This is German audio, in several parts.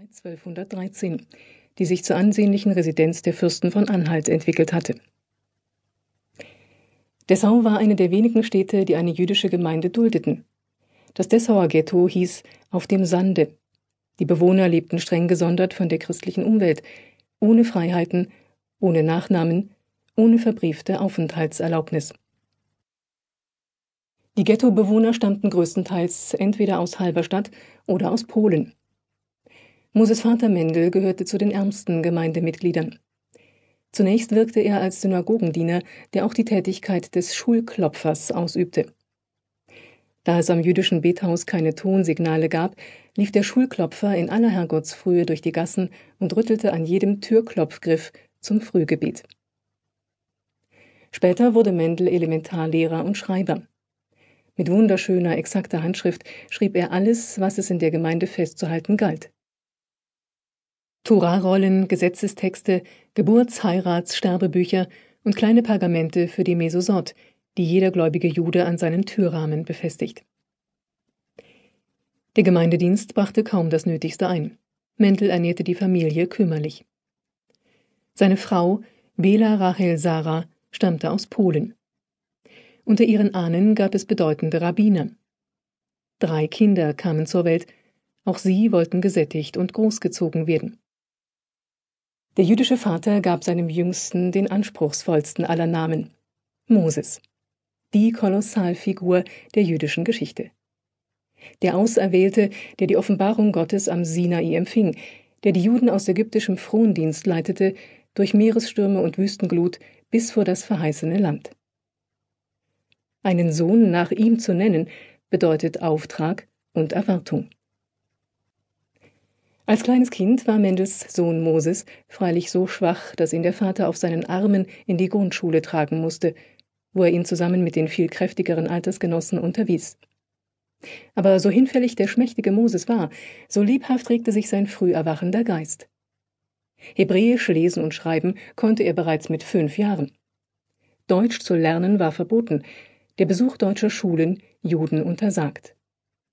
seit 1213, die sich zur ansehnlichen Residenz der Fürsten von Anhalt entwickelt hatte. Dessau war eine der wenigen Städte, die eine jüdische Gemeinde duldeten. Das Dessauer Ghetto hieß Auf dem Sande. Die Bewohner lebten streng gesondert von der christlichen Umwelt, ohne Freiheiten, ohne Nachnamen, ohne verbriefte Aufenthaltserlaubnis. Die Ghettobewohner stammten größtenteils entweder aus Halberstadt oder aus Polen. Moses Vater Mendel gehörte zu den ärmsten Gemeindemitgliedern. Zunächst wirkte er als Synagogendiener, der auch die Tätigkeit des Schulklopfers ausübte. Da es am jüdischen Bethaus keine Tonsignale gab, lief der Schulklopfer in aller Herrgottsfrühe durch die Gassen und rüttelte an jedem Türklopfgriff zum Frühgebet. Später wurde Mendel Elementarlehrer und Schreiber. Mit wunderschöner, exakter Handschrift schrieb er alles, was es in der Gemeinde festzuhalten galt. Torarollen, Gesetzestexte, Geburts-, Heirats-, Sterbebücher und kleine Pergamente für die Mesosot, die jeder gläubige Jude an seinen Türrahmen befestigt. Der Gemeindedienst brachte kaum das Nötigste ein. Mendel ernährte die Familie kümmerlich. Seine Frau, Bela Rachel Sarah, stammte aus Polen. Unter ihren Ahnen gab es bedeutende Rabbiner. Drei Kinder kamen zur Welt, auch sie wollten gesättigt und großgezogen werden. Der jüdische Vater gab seinem Jüngsten den anspruchsvollsten aller Namen, Moses, die Kolossalfigur der jüdischen Geschichte. Der Auserwählte, der die Offenbarung Gottes am Sinai empfing, der die Juden aus ägyptischem Frondienst leitete, durch Meeresstürme und Wüstenglut bis vor das verheißene Land. Einen Sohn nach ihm zu nennen, bedeutet Auftrag und Erwartung. Als kleines Kind war Mendels Sohn Moses freilich so schwach, dass ihn der Vater auf seinen Armen in die Grundschule tragen musste, wo er ihn zusammen mit den viel kräftigeren Altersgenossen unterwies. Aber so hinfällig der schmächtige Moses war, so lebhaft regte sich sein früh erwachender Geist. Hebräisch lesen und schreiben konnte er bereits mit fünf Jahren. Deutsch zu lernen war verboten, der Besuch deutscher Schulen Juden untersagt.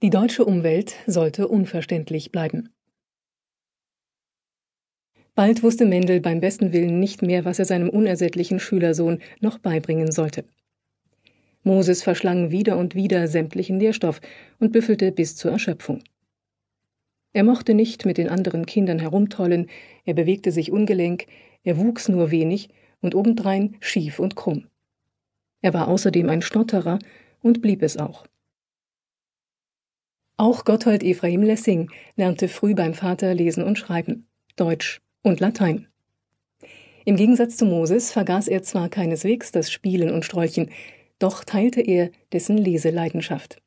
Die deutsche Umwelt sollte unverständlich bleiben. Bald wusste Mendel beim besten Willen nicht mehr, was er seinem unersättlichen Schülersohn noch beibringen sollte. Moses verschlang wieder und wieder sämtlichen Lehrstoff und büffelte bis zur Erschöpfung. Er mochte nicht mit den anderen Kindern herumtollen, er bewegte sich ungelenk, er wuchs nur wenig und obendrein schief und krumm. Er war außerdem ein Stotterer und blieb es auch. Auch Gotthold Ephraim Lessing lernte früh beim Vater lesen und schreiben, Deutsch und Latein. Im Gegensatz zu Moses vergaß er zwar keineswegs das Spielen und Strolchen, doch teilte er dessen Leseleidenschaft.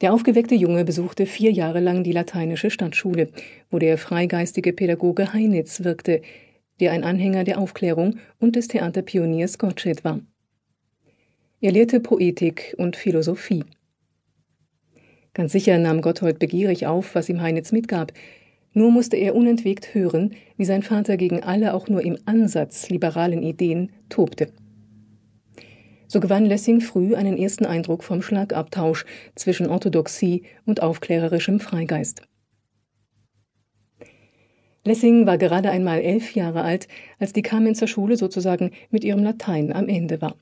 Der aufgeweckte Junge besuchte vier Jahre lang die lateinische Stadtschule, wo der freigeistige Pädagoge Heinitz wirkte, der ein Anhänger der Aufklärung und des Theaterpioniers Gottsched war. Er lehrte Poetik und Philosophie. Ganz sicher nahm Gotthold begierig auf, was ihm Heinitz mitgab, nur musste er unentwegt hören, wie sein Vater gegen alle auch nur im Ansatz liberalen Ideen tobte. So gewann Lessing früh einen ersten Eindruck vom Schlagabtausch zwischen Orthodoxie und aufklärerischem Freigeist. Lessing war gerade einmal elf Jahre alt, als die Kamenzer Schule sozusagen mit ihrem Latein am Ende war.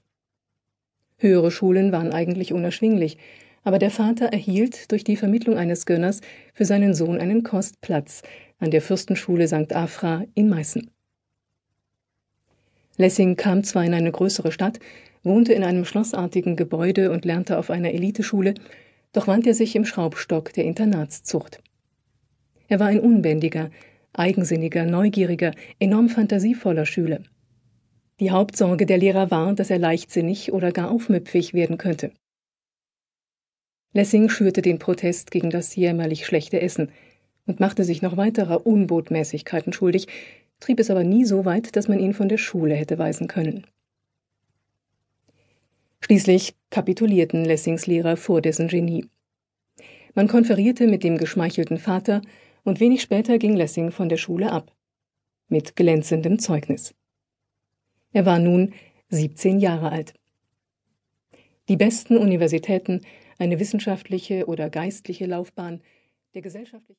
Höhere Schulen waren eigentlich unerschwinglich, aber der Vater erhielt durch die Vermittlung eines Gönners für seinen Sohn einen Kostplatz an der Fürstenschule St. Afra in Meißen. Lessing kam zwar in eine größere Stadt, wohnte in einem schlossartigen Gebäude und lernte auf einer Eliteschule, doch wandte er sich im Schraubstock der Internatszucht. Er war ein unbändiger, eigensinniger, neugieriger, enorm fantasievoller Schüler. Die Hauptsorge der Lehrer war, dass er leichtsinnig oder gar aufmüpfig werden könnte. Lessing schürte den Protest gegen das jämmerlich schlechte Essen und machte sich noch weiterer Unbotmäßigkeiten schuldig, trieb es aber nie so weit, dass man ihn von der Schule hätte weisen können. Schließlich kapitulierten Lessings Lehrer vor dessen Genie. Man konferierte mit dem geschmeichelten Vater, und wenig später ging Lessing von der Schule ab. Mit glänzendem Zeugnis. Er war nun 17 Jahre alt. Die besten Universitäten eine wissenschaftliche oder geistliche Laufbahn, der gesellschaftliche